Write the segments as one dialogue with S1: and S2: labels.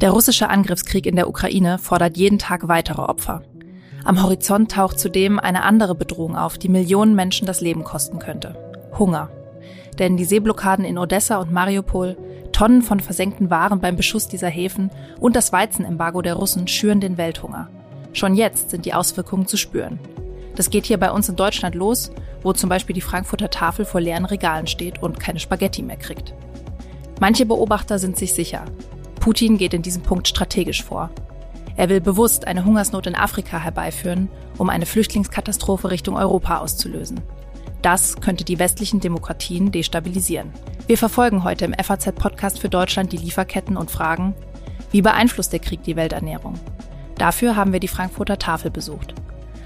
S1: Der russische Angriffskrieg in der Ukraine fordert jeden Tag weitere Opfer. Am Horizont taucht zudem eine andere Bedrohung auf, die Millionen Menschen das Leben kosten könnte. Hunger. Denn die Seeblockaden in Odessa und Mariupol, Tonnen von versenkten Waren beim Beschuss dieser Häfen und das Weizenembargo der Russen schüren den Welthunger. Schon jetzt sind die Auswirkungen zu spüren. Das geht hier bei uns in Deutschland los, wo zum Beispiel die Frankfurter Tafel vor leeren Regalen steht und keine Spaghetti mehr kriegt. Manche Beobachter sind sich sicher, Putin geht in diesem Punkt strategisch vor. Er will bewusst eine Hungersnot in Afrika herbeiführen, um eine Flüchtlingskatastrophe Richtung Europa auszulösen. Das könnte die westlichen Demokratien destabilisieren. Wir verfolgen heute im FAZ-Podcast für Deutschland die Lieferketten und fragen, wie beeinflusst der Krieg die Welternährung? Dafür haben wir die Frankfurter Tafel besucht.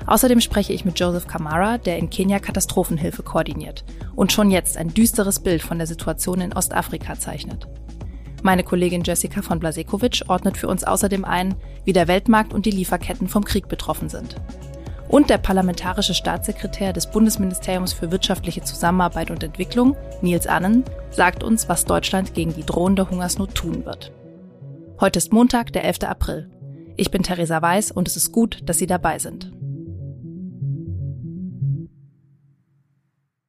S1: Außerdem spreche ich mit Joseph Kamara, der in Kenia Katastrophenhilfe koordiniert und schon jetzt ein düsteres Bild von der Situation in Ostafrika zeichnet. Meine Kollegin Jessica von Blasekovic ordnet für uns außerdem ein, wie der Weltmarkt und die Lieferketten vom Krieg betroffen sind. Und der parlamentarische Staatssekretär des Bundesministeriums für wirtschaftliche Zusammenarbeit und Entwicklung, Nils Annen, sagt uns, was Deutschland gegen die drohende Hungersnot tun wird. Heute ist Montag, der 11. April. Ich bin Theresa Weiß und es ist gut, dass Sie dabei sind.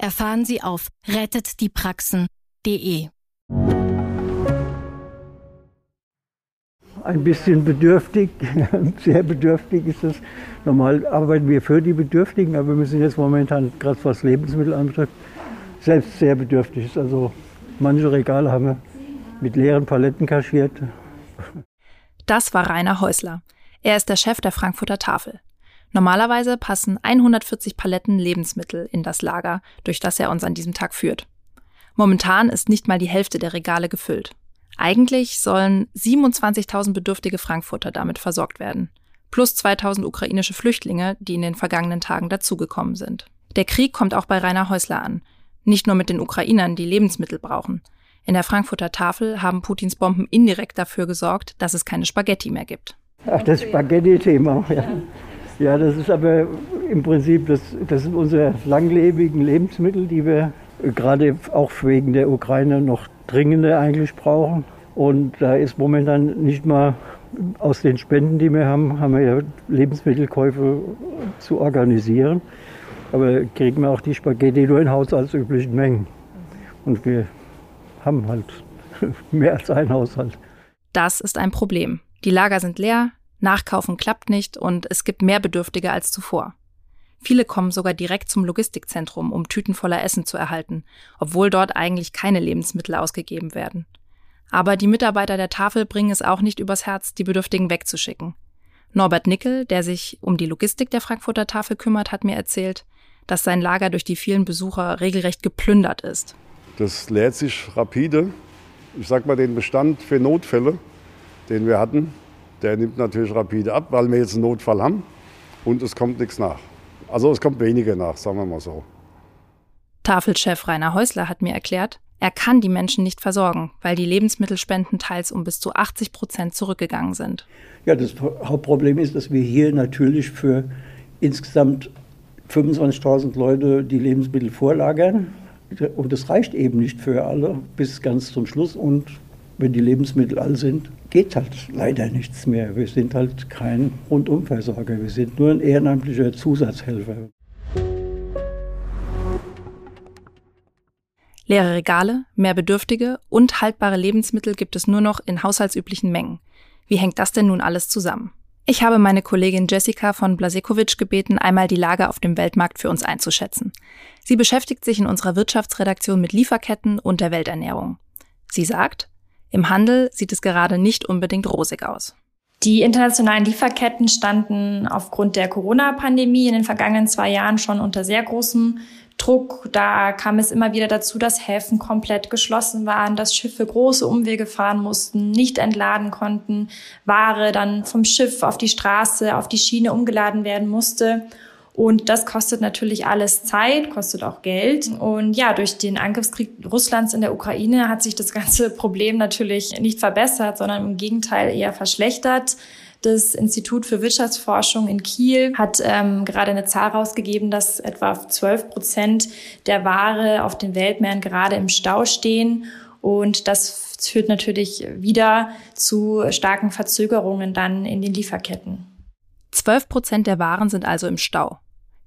S2: erfahren Sie auf rettetdiepraxen.de.
S3: Ein bisschen bedürftig, sehr bedürftig ist es. Normal arbeiten wir für die Bedürftigen, aber wir sind jetzt momentan, gerade was Lebensmittel anbetrifft, selbst sehr bedürftig. Also manche Regale haben wir mit leeren Paletten kaschiert.
S1: Das war Rainer Häusler. Er ist der Chef der Frankfurter Tafel. Normalerweise passen 140 Paletten Lebensmittel in das Lager, durch das er uns an diesem Tag führt. Momentan ist nicht mal die Hälfte der Regale gefüllt. Eigentlich sollen 27.000 bedürftige Frankfurter damit versorgt werden. Plus 2000 ukrainische Flüchtlinge, die in den vergangenen Tagen dazugekommen sind. Der Krieg kommt auch bei Rainer Häusler an. Nicht nur mit den Ukrainern, die Lebensmittel brauchen. In der Frankfurter Tafel haben Putins Bomben indirekt dafür gesorgt, dass es keine Spaghetti mehr gibt.
S3: Ach, das Spaghetti-Thema, ja. Ja, das ist aber im Prinzip, das, das sind unsere langlebigen Lebensmittel, die wir gerade auch wegen der Ukraine noch dringender eigentlich brauchen. Und da ist momentan nicht mal aus den Spenden, die wir haben, haben wir ja Lebensmittelkäufe zu organisieren. Aber kriegen wir auch die Spaghetti nur in haushaltsüblichen Mengen. Und wir haben halt mehr als ein Haushalt.
S1: Das ist ein Problem. Die Lager sind leer, Nachkaufen klappt nicht und es gibt mehr Bedürftige als zuvor. Viele kommen sogar direkt zum Logistikzentrum, um Tüten voller Essen zu erhalten, obwohl dort eigentlich keine Lebensmittel ausgegeben werden. Aber die Mitarbeiter der Tafel bringen es auch nicht übers Herz, die Bedürftigen wegzuschicken. Norbert Nickel, der sich um die Logistik der Frankfurter Tafel kümmert, hat mir erzählt, dass sein Lager durch die vielen Besucher regelrecht geplündert ist.
S4: Das lädt sich rapide. Ich sag mal, den Bestand für Notfälle, den wir hatten, der nimmt natürlich rapide ab, weil wir jetzt einen Notfall haben und es kommt nichts nach. Also es kommt weniger nach, sagen wir mal so.
S1: Tafelchef Rainer Häusler hat mir erklärt, er kann die Menschen nicht versorgen, weil die Lebensmittelspenden teils um bis zu 80 Prozent zurückgegangen sind.
S3: Ja, das Hauptproblem ist, dass wir hier natürlich für insgesamt 25.000 Leute die Lebensmittel vorlagern. Und das reicht eben nicht für alle bis ganz zum Schluss. Und wenn die Lebensmittel all sind, geht halt leider nichts mehr. Wir sind halt kein Rundumversorger, wir sind nur ein ehrenamtlicher Zusatzhelfer.
S1: Leere Regale, mehr Bedürftige und haltbare Lebensmittel gibt es nur noch in haushaltsüblichen Mengen. Wie hängt das denn nun alles zusammen? Ich habe meine Kollegin Jessica von Blasekovic gebeten, einmal die Lage auf dem Weltmarkt für uns einzuschätzen. Sie beschäftigt sich in unserer Wirtschaftsredaktion mit Lieferketten und der Welternährung. Sie sagt, im Handel sieht es gerade nicht unbedingt rosig aus.
S5: Die internationalen Lieferketten standen aufgrund der Corona-Pandemie in den vergangenen zwei Jahren schon unter sehr großem Druck. Da kam es immer wieder dazu, dass Häfen komplett geschlossen waren, dass Schiffe große Umwege fahren mussten, nicht entladen konnten, Ware dann vom Schiff auf die Straße, auf die Schiene umgeladen werden musste. Und das kostet natürlich alles Zeit, kostet auch Geld. Und ja, durch den Angriffskrieg Russlands in der Ukraine hat sich das ganze Problem natürlich nicht verbessert, sondern im Gegenteil eher verschlechtert. Das Institut für Wirtschaftsforschung in Kiel hat ähm, gerade eine Zahl rausgegeben, dass etwa 12 Prozent der Ware auf den Weltmeeren gerade im Stau stehen. Und das führt natürlich wieder zu starken Verzögerungen dann in den Lieferketten.
S1: 12 Prozent der Waren sind also im Stau.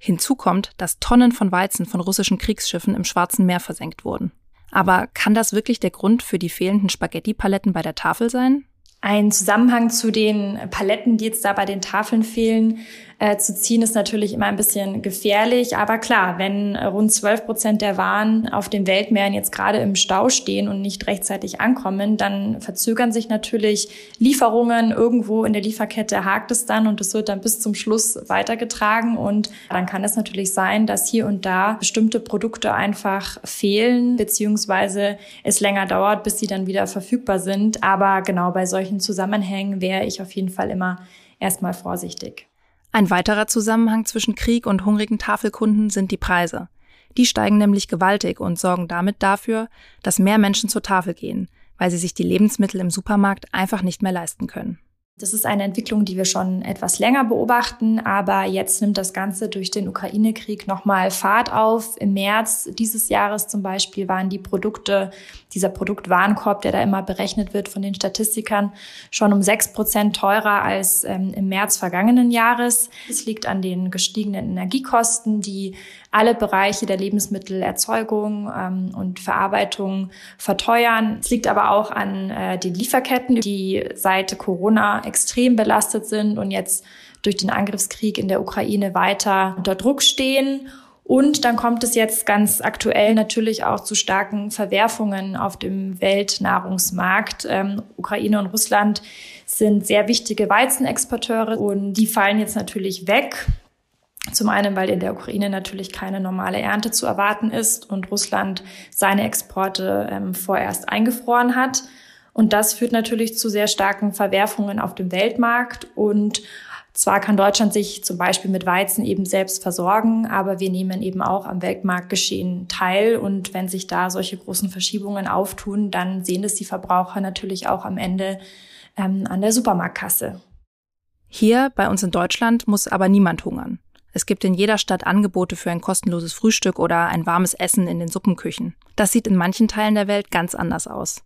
S1: Hinzu kommt, dass Tonnen von Weizen von russischen Kriegsschiffen im Schwarzen Meer versenkt wurden. Aber kann das wirklich der Grund für die fehlenden Spaghetti-Paletten bei der Tafel sein?
S5: Ein Zusammenhang zu den Paletten, die jetzt da bei den Tafeln fehlen, äh, zu ziehen, ist natürlich immer ein bisschen gefährlich. Aber klar, wenn rund 12 Prozent der Waren auf den Weltmeeren jetzt gerade im Stau stehen und nicht rechtzeitig ankommen, dann verzögern sich natürlich Lieferungen. Irgendwo in der Lieferkette hakt es dann und es wird dann bis zum Schluss weitergetragen. Und dann kann es natürlich sein, dass hier und da bestimmte Produkte einfach fehlen, beziehungsweise es länger dauert, bis sie dann wieder verfügbar sind. Aber genau bei solchen Zusammenhängen wäre ich auf jeden Fall immer erstmal vorsichtig.
S1: Ein weiterer Zusammenhang zwischen Krieg und hungrigen Tafelkunden sind die Preise. Die steigen nämlich gewaltig und sorgen damit dafür, dass mehr Menschen zur Tafel gehen, weil sie sich die Lebensmittel im Supermarkt einfach nicht mehr leisten können.
S5: Das ist eine Entwicklung, die wir schon etwas länger beobachten, aber jetzt nimmt das Ganze durch den Ukraine-Krieg nochmal Fahrt auf. Im März dieses Jahres zum Beispiel waren die Produkte, dieser Produktwarenkorb, der da immer berechnet wird von den Statistikern, schon um sechs Prozent teurer als ähm, im März vergangenen Jahres. Es liegt an den gestiegenen Energiekosten, die alle Bereiche der Lebensmittelerzeugung ähm, und Verarbeitung verteuern. Es liegt aber auch an äh, den Lieferketten, die seit Corona extrem belastet sind und jetzt durch den Angriffskrieg in der Ukraine weiter unter Druck stehen. Und dann kommt es jetzt ganz aktuell natürlich auch zu starken Verwerfungen auf dem Weltnahrungsmarkt. Ähm, Ukraine und Russland sind sehr wichtige Weizenexporteure und die fallen jetzt natürlich weg. Zum einen, weil in der Ukraine natürlich keine normale Ernte zu erwarten ist und Russland seine Exporte ähm, vorerst eingefroren hat. Und das führt natürlich zu sehr starken Verwerfungen auf dem Weltmarkt. Und zwar kann Deutschland sich zum Beispiel mit Weizen eben selbst versorgen, aber wir nehmen eben auch am Weltmarktgeschehen teil. Und wenn sich da solche großen Verschiebungen auftun, dann sehen es die Verbraucher natürlich auch am Ende ähm, an der Supermarktkasse.
S1: Hier bei uns in Deutschland muss aber niemand hungern. Es gibt in jeder Stadt Angebote für ein kostenloses Frühstück oder ein warmes Essen in den Suppenküchen. Das sieht in manchen Teilen der Welt ganz anders aus.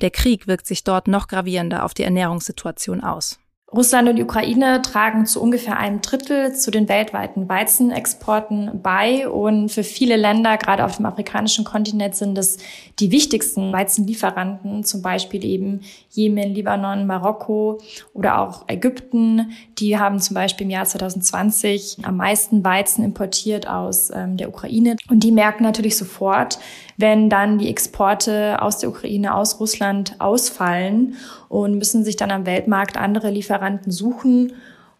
S1: Der Krieg wirkt sich dort noch gravierender auf die Ernährungssituation aus.
S5: Russland und die Ukraine tragen zu ungefähr einem Drittel zu den weltweiten Weizenexporten bei. Und für viele Länder, gerade auf dem afrikanischen Kontinent, sind es die wichtigsten Weizenlieferanten, zum Beispiel eben Jemen, Libanon, Marokko oder auch Ägypten. Die haben zum Beispiel im Jahr 2020 am meisten Weizen importiert aus ähm, der Ukraine. Und die merken natürlich sofort, wenn dann die Exporte aus der Ukraine, aus Russland ausfallen und müssen sich dann am Weltmarkt andere Lieferanten suchen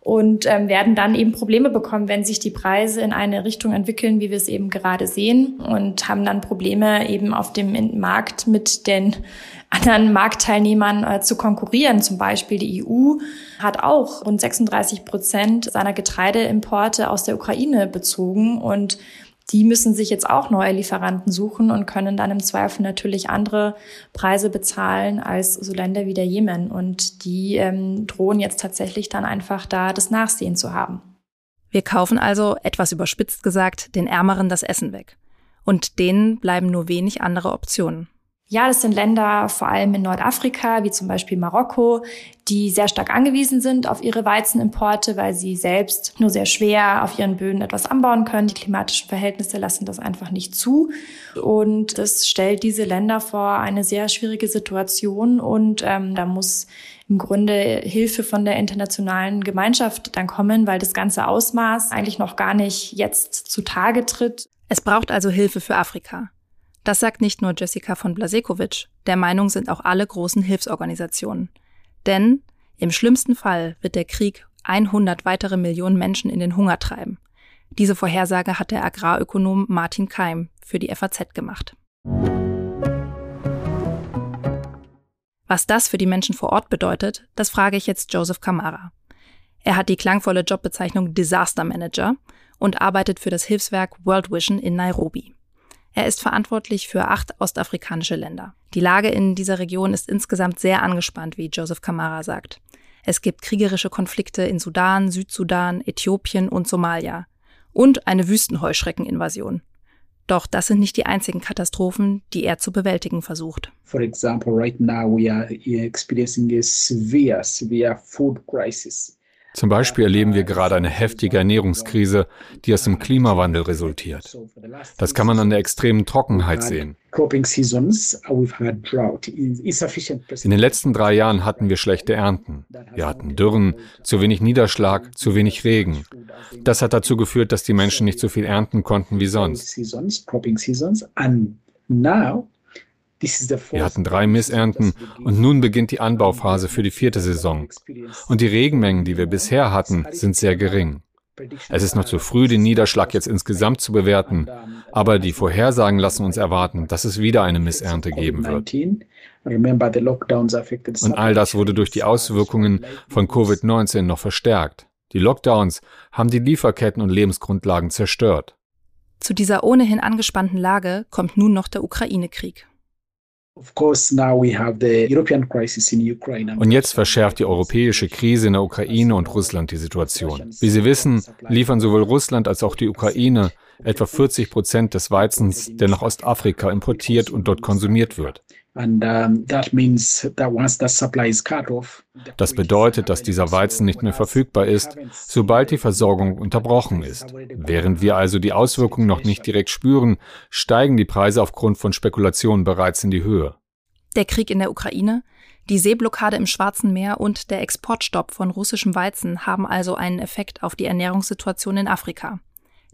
S5: und ähm, werden dann eben Probleme bekommen, wenn sich die Preise in eine Richtung entwickeln, wie wir es eben gerade sehen und haben dann Probleme eben auf dem Markt mit den anderen Marktteilnehmern äh, zu konkurrieren. Zum Beispiel die EU hat auch rund 36 Prozent seiner Getreideimporte aus der Ukraine bezogen und die müssen sich jetzt auch neue Lieferanten suchen und können dann im Zweifel natürlich andere Preise bezahlen als so Länder wie der Jemen. Und die ähm, drohen jetzt tatsächlich dann einfach da das Nachsehen zu haben.
S1: Wir kaufen also, etwas überspitzt gesagt, den Ärmeren das Essen weg. Und denen bleiben nur wenig andere Optionen.
S5: Ja, das sind Länder vor allem in Nordafrika, wie zum Beispiel Marokko, die sehr stark angewiesen sind auf ihre Weizenimporte, weil sie selbst nur sehr schwer auf ihren Böden etwas anbauen können. Die klimatischen Verhältnisse lassen das einfach nicht zu. Und das stellt diese Länder vor eine sehr schwierige Situation. Und ähm, da muss im Grunde Hilfe von der internationalen Gemeinschaft dann kommen, weil das ganze Ausmaß eigentlich noch gar nicht jetzt zutage tritt.
S1: Es braucht also Hilfe für Afrika. Das sagt nicht nur Jessica von Blasekovic, der Meinung sind auch alle großen Hilfsorganisationen. Denn im schlimmsten Fall wird der Krieg 100 weitere Millionen Menschen in den Hunger treiben. Diese Vorhersage hat der Agrarökonom Martin Keim für die FAZ gemacht. Was das für die Menschen vor Ort bedeutet, das frage ich jetzt Joseph Kamara. Er hat die klangvolle Jobbezeichnung Disaster Manager und arbeitet für das Hilfswerk World Vision in Nairobi. Er ist verantwortlich für acht ostafrikanische Länder. Die Lage in dieser Region ist insgesamt sehr angespannt, wie Joseph Kamara sagt. Es gibt kriegerische Konflikte in Sudan, Südsudan, Äthiopien und Somalia. Und eine Wüstenheuschreckeninvasion. Doch das sind nicht die einzigen Katastrophen, die er zu bewältigen versucht.
S6: For example, right now we are experiencing a severe, severe food crisis.
S7: Zum Beispiel erleben wir gerade eine heftige Ernährungskrise, die aus dem Klimawandel resultiert. Das kann man an der extremen Trockenheit sehen. In den letzten drei Jahren hatten wir schlechte Ernten. Wir hatten Dürren, zu wenig Niederschlag, zu wenig Regen. Das hat dazu geführt, dass die Menschen nicht so viel ernten konnten wie sonst. Wir hatten drei Missernten und nun beginnt die Anbauphase für die vierte Saison. Und die Regenmengen, die wir bisher hatten, sind sehr gering. Es ist noch zu früh, den Niederschlag jetzt insgesamt zu bewerten, aber die Vorhersagen lassen uns erwarten, dass es wieder eine Missernte geben wird. Und all das wurde durch die Auswirkungen von Covid-19 noch verstärkt. Die Lockdowns haben die Lieferketten und Lebensgrundlagen zerstört.
S1: Zu dieser ohnehin angespannten Lage kommt nun noch der Ukraine-Krieg.
S7: Und jetzt verschärft die europäische Krise in der Ukraine und Russland die Situation. Wie Sie wissen, liefern sowohl Russland als auch die Ukraine etwa 40 Prozent des Weizens, der nach Ostafrika importiert und dort konsumiert wird. Das bedeutet, dass dieser Weizen nicht mehr verfügbar ist, sobald die Versorgung unterbrochen ist. Während wir also die Auswirkungen noch nicht direkt spüren, steigen die Preise aufgrund von Spekulationen bereits in die Höhe.
S1: Der Krieg in der Ukraine, die Seeblockade im Schwarzen Meer und der Exportstopp von russischem Weizen haben also einen Effekt auf die Ernährungssituation in Afrika.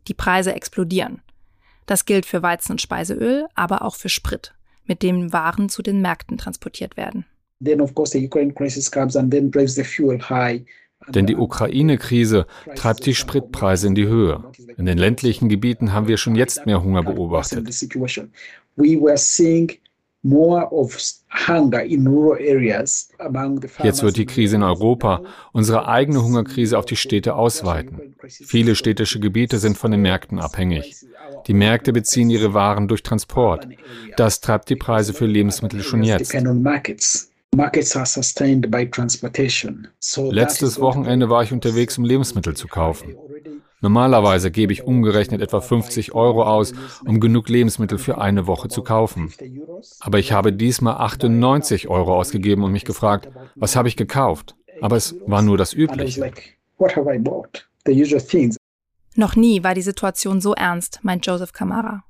S1: Die Preise explodieren. Das gilt für Weizen und Speiseöl, aber auch für Sprit mit dem Waren zu den Märkten transportiert werden. Denn
S7: die Ukraine-Krise treibt die Spritpreise in die Höhe. In den ländlichen Gebieten haben wir schon jetzt mehr Hunger beobachtet. Jetzt wird die Krise in Europa unsere eigene Hungerkrise auf die Städte ausweiten. Viele städtische Gebiete sind von den Märkten abhängig. Die Märkte beziehen ihre Waren durch Transport. Das treibt die Preise für Lebensmittel schon jetzt. Letztes Wochenende war ich unterwegs, um Lebensmittel zu kaufen. Normalerweise gebe ich umgerechnet etwa 50 Euro aus, um genug Lebensmittel für eine Woche zu kaufen. Aber ich habe diesmal 98 Euro ausgegeben und mich gefragt, was habe ich gekauft? Aber es war nur das Übliche.
S1: Noch nie war die Situation so ernst, meint Joseph Kamara.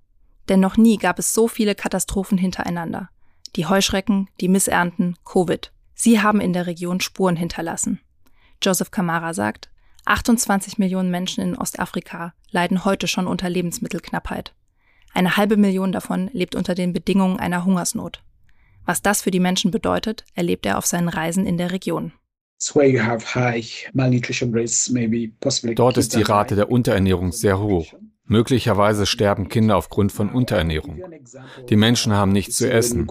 S1: Denn noch nie gab es so viele Katastrophen hintereinander. Die Heuschrecken, die Missernten, Covid. Sie haben in der Region Spuren hinterlassen. Joseph Kamara sagt, 28 Millionen Menschen in Ostafrika leiden heute schon unter Lebensmittelknappheit. Eine halbe Million davon lebt unter den Bedingungen einer Hungersnot. Was das für die Menschen bedeutet, erlebt er auf seinen Reisen in der Region.
S7: Dort ist die Rate der Unterernährung sehr hoch. Möglicherweise sterben Kinder aufgrund von Unterernährung. Die Menschen haben nichts zu essen.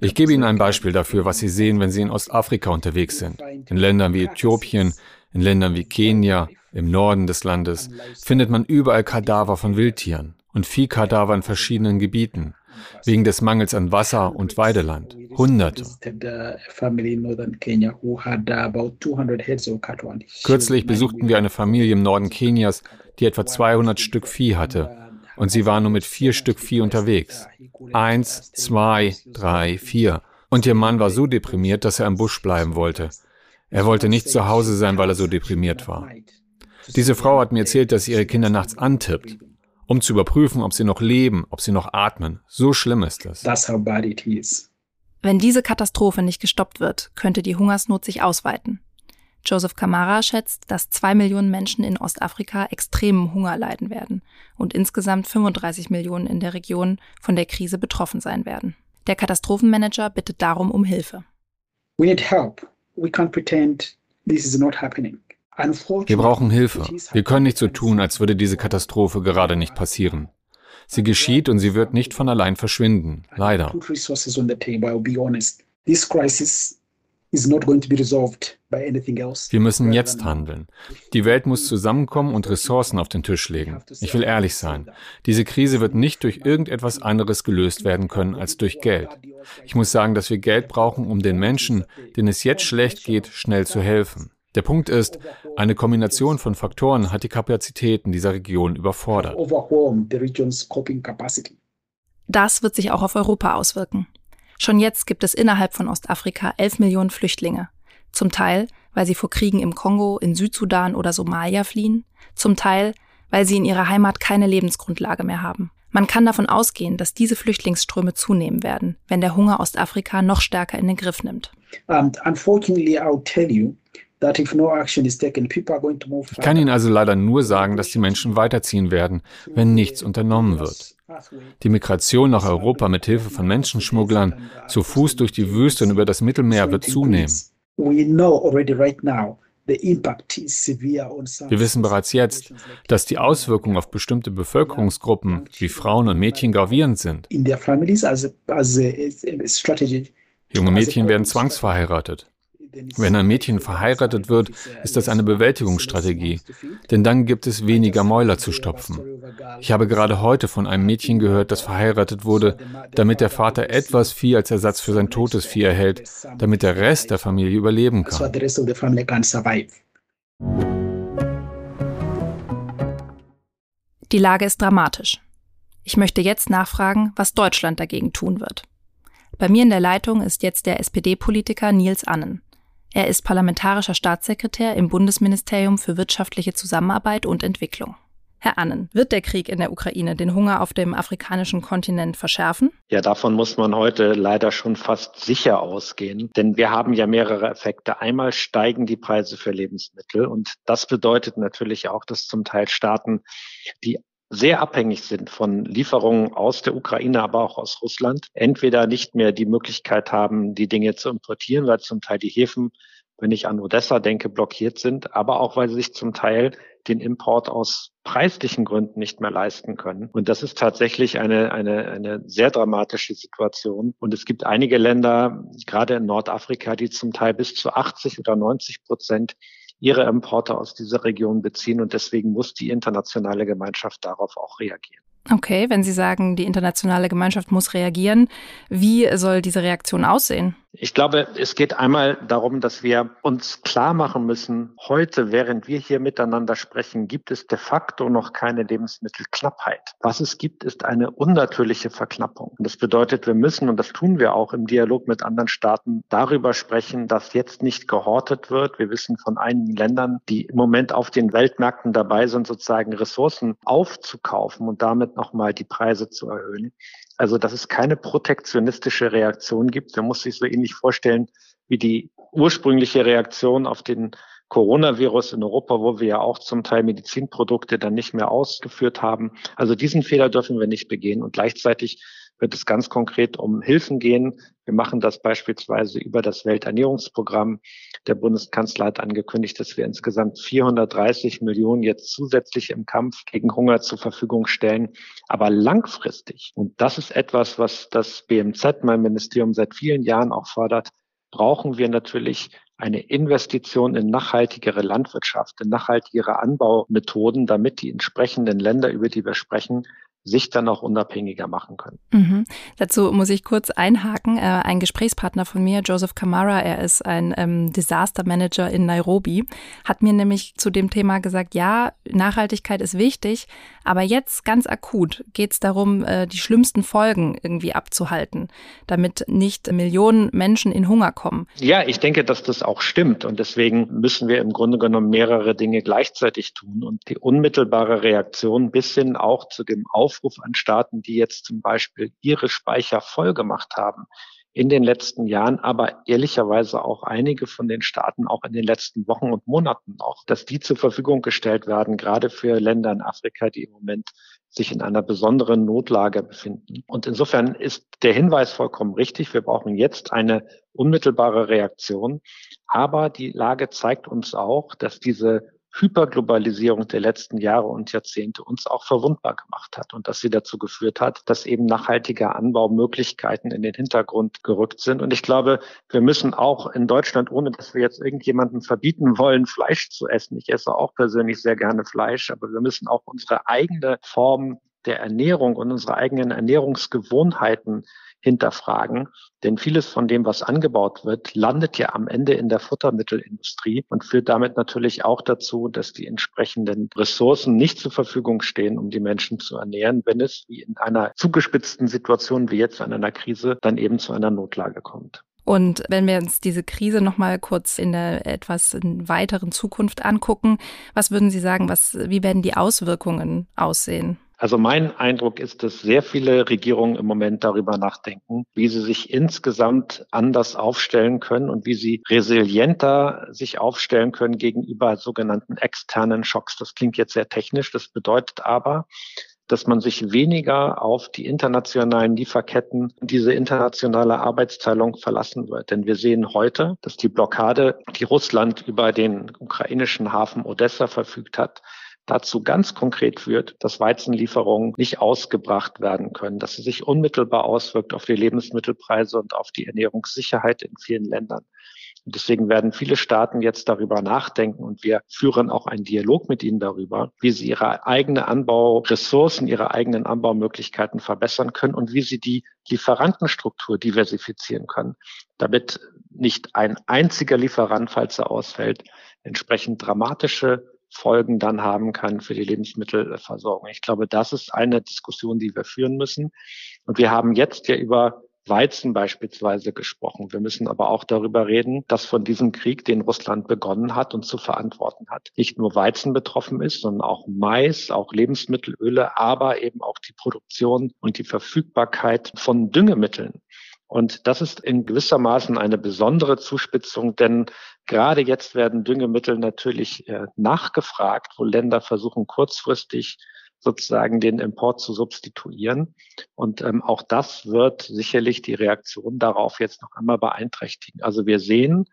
S7: Ich gebe Ihnen ein Beispiel dafür, was Sie sehen, wenn Sie in Ostafrika unterwegs sind. In Ländern wie Äthiopien, in Ländern wie Kenia, im Norden des Landes, findet man überall Kadaver von Wildtieren und Viehkadaver in verschiedenen Gebieten wegen des Mangels an Wasser und Weideland. Hunderte. Kürzlich besuchten wir eine Familie im Norden Kenias, die etwa 200 Stück Vieh hatte. Und sie war nur mit vier Stück Vieh unterwegs. Eins, zwei, drei, vier. Und ihr Mann war so deprimiert, dass er im Busch bleiben wollte. Er wollte nicht zu Hause sein, weil er so deprimiert war. Diese Frau hat mir erzählt, dass sie ihre Kinder nachts antippt um zu überprüfen, ob sie noch leben, ob sie noch atmen. So schlimm ist das.
S6: That's how bad it is.
S1: Wenn diese Katastrophe nicht gestoppt wird, könnte die Hungersnot sich ausweiten. Joseph Kamara schätzt, dass zwei Millionen Menschen in Ostafrika extremen Hunger leiden werden und insgesamt 35 Millionen in der Region von der Krise betroffen sein werden. Der Katastrophenmanager bittet darum um Hilfe.
S6: We need help. We can't pretend this is not happening.
S7: Wir brauchen Hilfe. Wir können nicht so tun, als würde diese Katastrophe gerade nicht passieren. Sie geschieht und sie wird nicht von allein verschwinden. Leider. Wir müssen jetzt handeln. Die Welt muss zusammenkommen und Ressourcen auf den Tisch legen. Ich will ehrlich sein. Diese Krise wird nicht durch irgendetwas anderes gelöst werden können als durch Geld. Ich muss sagen, dass wir Geld brauchen, um den Menschen, denen es jetzt schlecht geht, schnell zu helfen. Der Punkt ist, eine Kombination von Faktoren hat die Kapazitäten dieser Region überfordert.
S1: Das wird sich auch auf Europa auswirken. Schon jetzt gibt es innerhalb von Ostafrika 11 Millionen Flüchtlinge. Zum Teil, weil sie vor Kriegen im Kongo, in Südsudan oder Somalia fliehen. Zum Teil, weil sie in ihrer Heimat keine Lebensgrundlage mehr haben. Man kann davon ausgehen, dass diese Flüchtlingsströme zunehmen werden, wenn der Hunger Ostafrika noch stärker in den Griff nimmt. And unfortunately, I'll tell you,
S7: ich kann Ihnen also leider nur sagen, dass die Menschen weiterziehen werden, wenn nichts unternommen wird. Die Migration nach Europa mit Hilfe von Menschenschmugglern zu Fuß durch die Wüste und über das Mittelmeer wird zunehmen. Wir wissen bereits jetzt, dass die Auswirkungen auf bestimmte Bevölkerungsgruppen wie Frauen und Mädchen gravierend sind. Junge Mädchen werden zwangsverheiratet. Wenn ein Mädchen verheiratet wird, ist das eine Bewältigungsstrategie, denn dann gibt es weniger Mäuler zu stopfen. Ich habe gerade heute von einem Mädchen gehört, das verheiratet wurde, damit der Vater etwas Vieh als Ersatz für sein totes Vieh erhält, damit der Rest der Familie überleben kann.
S1: Die Lage ist dramatisch. Ich möchte jetzt nachfragen, was Deutschland dagegen tun wird. Bei mir in der Leitung ist jetzt der SPD-Politiker Nils Annen. Er ist parlamentarischer Staatssekretär im Bundesministerium für wirtschaftliche Zusammenarbeit und Entwicklung. Herr Annen, wird der Krieg in der Ukraine den Hunger auf dem afrikanischen Kontinent verschärfen?
S8: Ja, davon muss man heute leider schon fast sicher ausgehen, denn wir haben ja mehrere Effekte. Einmal steigen die Preise für Lebensmittel und das bedeutet natürlich auch, dass zum Teil Staaten, die sehr abhängig sind von Lieferungen aus der Ukraine, aber auch aus Russland, entweder nicht mehr die Möglichkeit haben, die Dinge zu importieren, weil zum Teil die Häfen, wenn ich an Odessa denke, blockiert sind, aber auch weil sie sich zum Teil den Import aus preislichen Gründen nicht mehr leisten können. Und das ist tatsächlich eine, eine, eine sehr dramatische Situation. Und es gibt einige Länder, gerade in Nordafrika, die zum Teil bis zu 80 oder 90 Prozent ihre Importe aus dieser Region beziehen. Und deswegen muss die internationale Gemeinschaft darauf auch reagieren.
S1: Okay, wenn Sie sagen, die internationale Gemeinschaft muss reagieren, wie soll diese Reaktion aussehen?
S8: Ich glaube, es geht einmal darum, dass wir uns klar machen müssen, heute, während wir hier miteinander sprechen, gibt es de facto noch keine Lebensmittelknappheit. Was es gibt, ist eine unnatürliche Verknappung. Und das bedeutet, wir müssen, und das tun wir auch im Dialog mit anderen Staaten, darüber sprechen, dass jetzt nicht gehortet wird. Wir wissen von einigen Ländern, die im Moment auf den Weltmärkten dabei sind, sozusagen Ressourcen aufzukaufen und damit nochmal die Preise zu erhöhen. Also, dass es keine protektionistische Reaktion gibt. Man muss sich so ähnlich vorstellen wie die ursprüngliche Reaktion auf den Coronavirus in Europa, wo wir ja auch zum Teil Medizinprodukte dann nicht mehr ausgeführt haben. Also diesen Fehler dürfen wir nicht begehen. Und gleichzeitig wird es ganz konkret um Hilfen gehen. Wir machen das beispielsweise über das Welternährungsprogramm. Der Bundeskanzler hat angekündigt, dass wir insgesamt 430 Millionen jetzt zusätzlich im Kampf gegen Hunger zur Verfügung stellen. Aber langfristig, und das ist etwas, was das BMZ, mein Ministerium, seit vielen Jahren auch fordert, brauchen wir natürlich eine Investition in nachhaltigere Landwirtschaft, in nachhaltigere Anbaumethoden, damit die entsprechenden Länder, über die wir sprechen, sich dann auch unabhängiger machen können.
S1: Mhm. Dazu muss ich kurz einhaken. Äh, ein Gesprächspartner von mir, Joseph Kamara, er ist ein ähm, Disaster Manager in Nairobi, hat mir nämlich zu dem Thema gesagt, ja, Nachhaltigkeit ist wichtig, aber jetzt ganz akut geht es darum, äh, die schlimmsten Folgen irgendwie abzuhalten, damit nicht Millionen Menschen in Hunger kommen.
S8: Ja, ich denke, dass das auch stimmt und deswegen müssen wir im Grunde genommen mehrere Dinge gleichzeitig tun und die unmittelbare Reaktion bis hin auch zu dem Auf Aufruf an Staaten, die jetzt zum Beispiel ihre Speicher voll gemacht haben in den letzten Jahren, aber ehrlicherweise auch einige von den Staaten auch in den letzten Wochen und Monaten noch, dass die zur Verfügung gestellt werden, gerade für Länder in Afrika, die im Moment sich in einer besonderen Notlage befinden. Und insofern ist der Hinweis vollkommen richtig. Wir brauchen jetzt eine unmittelbare Reaktion. Aber die Lage zeigt uns auch, dass diese Hyperglobalisierung der letzten Jahre und Jahrzehnte uns auch verwundbar gemacht hat und dass sie dazu geführt hat, dass eben nachhaltige Anbaumöglichkeiten in den Hintergrund gerückt sind. Und ich glaube, wir müssen auch in Deutschland, ohne dass wir jetzt irgendjemanden verbieten wollen, Fleisch zu essen. Ich esse auch persönlich sehr gerne Fleisch, aber wir müssen auch unsere eigene Form der Ernährung und unsere eigenen Ernährungsgewohnheiten hinterfragen. Denn vieles von dem, was angebaut wird, landet ja am Ende in der Futtermittelindustrie und führt damit natürlich auch dazu, dass die entsprechenden Ressourcen nicht zur Verfügung stehen, um die Menschen zu ernähren, wenn es wie in einer zugespitzten Situation wie jetzt in einer Krise dann eben zu einer Notlage kommt.
S1: Und wenn wir uns diese Krise noch mal kurz in der etwas weiteren Zukunft angucken, was würden Sie sagen, was, wie werden die Auswirkungen aussehen?
S8: Also mein Eindruck ist, dass sehr viele Regierungen im Moment darüber nachdenken, wie sie sich insgesamt anders aufstellen können und wie sie resilienter sich aufstellen können gegenüber sogenannten externen Schocks. Das klingt jetzt sehr technisch. Das bedeutet aber, dass man sich weniger auf die internationalen Lieferketten, diese internationale Arbeitsteilung verlassen wird. Denn wir sehen heute, dass die Blockade, die Russland über den ukrainischen Hafen Odessa verfügt hat, dazu ganz konkret führt, dass Weizenlieferungen nicht ausgebracht werden können, dass sie sich unmittelbar auswirkt auf die Lebensmittelpreise und auf die Ernährungssicherheit in vielen Ländern. Und deswegen werden viele Staaten jetzt darüber nachdenken und wir führen auch einen Dialog mit ihnen darüber, wie sie ihre eigene Anbauressourcen, ihre eigenen Anbaumöglichkeiten verbessern können und wie sie die Lieferantenstruktur diversifizieren können, damit nicht ein einziger Lieferant, falls er ausfällt, entsprechend dramatische Folgen dann haben kann für die Lebensmittelversorgung. Ich glaube, das ist eine Diskussion, die wir führen müssen. Und wir haben jetzt ja über Weizen beispielsweise gesprochen. Wir müssen aber auch darüber reden, dass von diesem Krieg, den Russland begonnen hat und zu verantworten hat, nicht nur Weizen betroffen ist, sondern auch Mais, auch Lebensmittelöle, aber eben auch die Produktion und die Verfügbarkeit von Düngemitteln. Und das ist in gewissermaßen eine besondere Zuspitzung, denn gerade jetzt werden Düngemittel natürlich äh, nachgefragt, wo Länder versuchen kurzfristig sozusagen den Import zu substituieren. Und ähm, auch das wird sicherlich die Reaktion darauf jetzt noch einmal beeinträchtigen. Also wir sehen,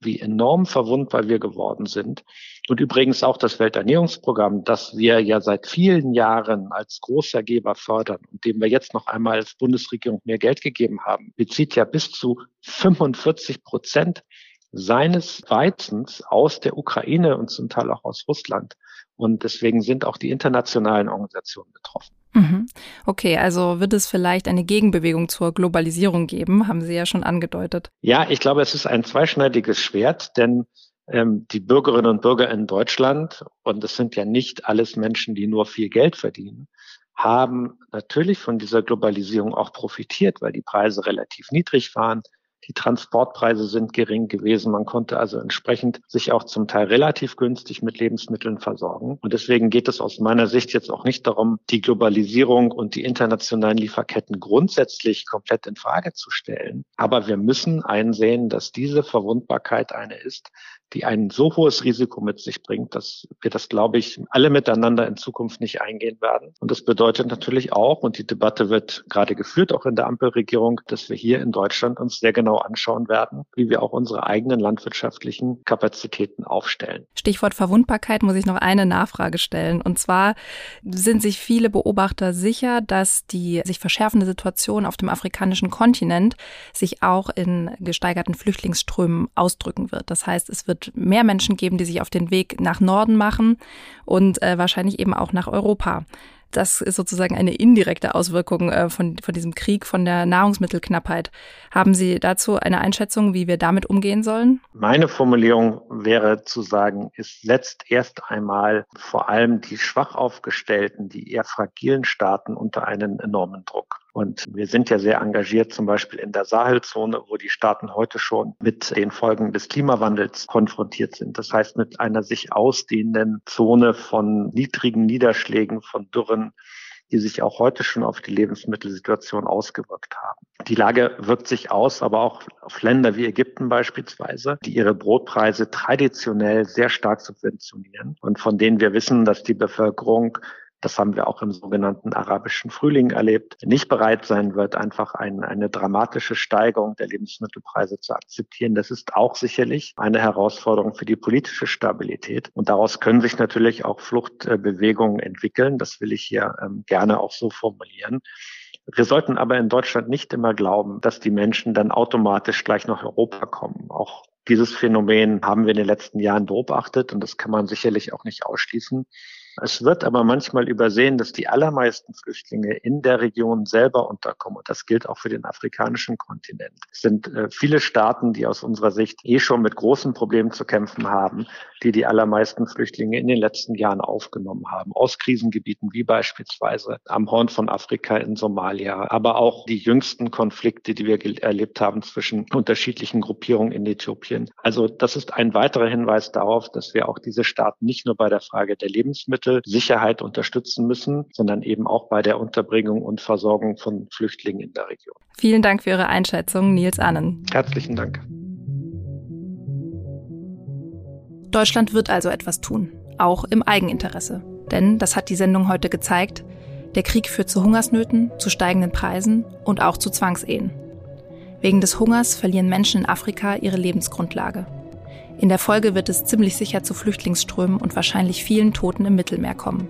S8: wie enorm verwundbar wir geworden sind. Und übrigens auch das Welternährungsprogramm, das wir ja seit vielen Jahren als großer Geber fördern und dem wir jetzt noch einmal als Bundesregierung mehr Geld gegeben haben, bezieht ja bis zu 45 Prozent seines Weizens aus der Ukraine und zum Teil auch aus Russland. Und deswegen sind auch die internationalen Organisationen betroffen.
S1: Mhm. Okay, also wird es vielleicht eine Gegenbewegung zur Globalisierung geben, haben Sie ja schon angedeutet.
S8: Ja, ich glaube, es ist ein zweischneidiges Schwert, denn ähm, die Bürgerinnen und Bürger in Deutschland, und es sind ja nicht alles Menschen, die nur viel Geld verdienen, haben natürlich von dieser Globalisierung auch profitiert, weil die Preise relativ niedrig waren, die Transportpreise sind gering gewesen. Man konnte also entsprechend sich auch zum Teil relativ günstig mit Lebensmitteln versorgen. Und deswegen geht es aus meiner Sicht jetzt auch nicht darum, die Globalisierung und die internationalen Lieferketten grundsätzlich komplett in Frage zu stellen. Aber wir müssen einsehen, dass diese Verwundbarkeit eine ist, die ein so hohes Risiko mit sich bringt, dass wir das, glaube ich, alle miteinander in Zukunft nicht eingehen werden. Und das bedeutet natürlich auch, und die Debatte wird gerade geführt, auch in der Ampelregierung, dass wir hier in Deutschland uns sehr genau anschauen werden, wie wir auch unsere eigenen landwirtschaftlichen Kapazitäten aufstellen.
S1: Stichwort Verwundbarkeit muss ich noch eine Nachfrage stellen. Und zwar sind sich viele Beobachter sicher, dass die sich verschärfende Situation auf dem afrikanischen Kontinent sich auch in gesteigerten Flüchtlingsströmen ausdrücken wird. Das heißt, es wird wird mehr Menschen geben, die sich auf den Weg nach Norden machen und äh, wahrscheinlich eben auch nach Europa. Das ist sozusagen eine indirekte Auswirkung äh, von, von diesem Krieg, von der Nahrungsmittelknappheit. Haben Sie dazu eine Einschätzung, wie wir damit umgehen sollen?
S8: Meine Formulierung wäre zu sagen, es setzt erst einmal vor allem die schwach aufgestellten, die eher fragilen Staaten unter einen enormen Druck. Und wir sind ja sehr engagiert, zum Beispiel in der Sahelzone, wo die Staaten heute schon mit den Folgen des Klimawandels konfrontiert sind. Das heißt, mit einer sich ausdehnenden Zone von niedrigen Niederschlägen, von Dürren, die sich auch heute schon auf die Lebensmittelsituation ausgewirkt haben. Die Lage wirkt sich aus, aber auch auf Länder wie Ägypten beispielsweise, die ihre Brotpreise traditionell sehr stark subventionieren und von denen wir wissen, dass die Bevölkerung das haben wir auch im sogenannten arabischen Frühling erlebt, nicht bereit sein wird, einfach ein, eine dramatische Steigerung der Lebensmittelpreise zu akzeptieren. Das ist auch sicherlich eine Herausforderung für die politische Stabilität. Und daraus können sich natürlich auch Fluchtbewegungen entwickeln. Das will ich hier ähm, gerne auch so formulieren. Wir sollten aber in Deutschland nicht immer glauben, dass die Menschen dann automatisch gleich nach Europa kommen. Auch dieses Phänomen haben wir in den letzten Jahren beobachtet und das kann man sicherlich auch nicht ausschließen. Es wird aber manchmal übersehen, dass die allermeisten Flüchtlinge in der Region selber unterkommen. Und das gilt auch für den afrikanischen Kontinent. Es sind äh, viele Staaten, die aus unserer Sicht eh schon mit großen Problemen zu kämpfen haben, die die allermeisten Flüchtlinge in den letzten Jahren aufgenommen haben. Aus Krisengebieten wie beispielsweise am Horn von Afrika in Somalia, aber auch die jüngsten Konflikte, die wir erlebt haben zwischen unterschiedlichen Gruppierungen in Äthiopien. Also das ist ein weiterer Hinweis darauf, dass wir auch diese Staaten nicht nur bei der Frage der Lebensmittel Sicherheit unterstützen müssen, sondern eben auch bei der Unterbringung und Versorgung von Flüchtlingen in der Region.
S1: Vielen Dank für Ihre Einschätzung, Nils Annen.
S8: Herzlichen Dank.
S1: Deutschland wird also etwas tun, auch im Eigeninteresse. Denn, das hat die Sendung heute gezeigt, der Krieg führt zu Hungersnöten, zu steigenden Preisen und auch zu Zwangsehen. Wegen des Hungers verlieren Menschen in Afrika ihre Lebensgrundlage. In der Folge wird es ziemlich sicher zu Flüchtlingsströmen und wahrscheinlich vielen Toten im Mittelmeer kommen.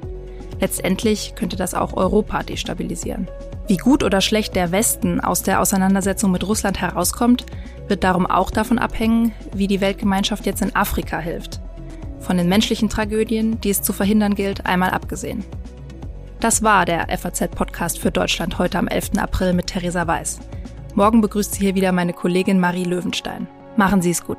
S1: Letztendlich könnte das auch Europa destabilisieren. Wie gut oder schlecht der Westen aus der Auseinandersetzung mit Russland herauskommt, wird darum auch davon abhängen, wie die Weltgemeinschaft jetzt in Afrika hilft. Von den menschlichen Tragödien, die es zu verhindern gilt, einmal abgesehen. Das war der FAZ-Podcast für Deutschland heute am 11. April mit Theresa Weiß. Morgen begrüßt Sie hier wieder meine Kollegin Marie Löwenstein. Machen Sie es gut.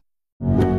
S2: you.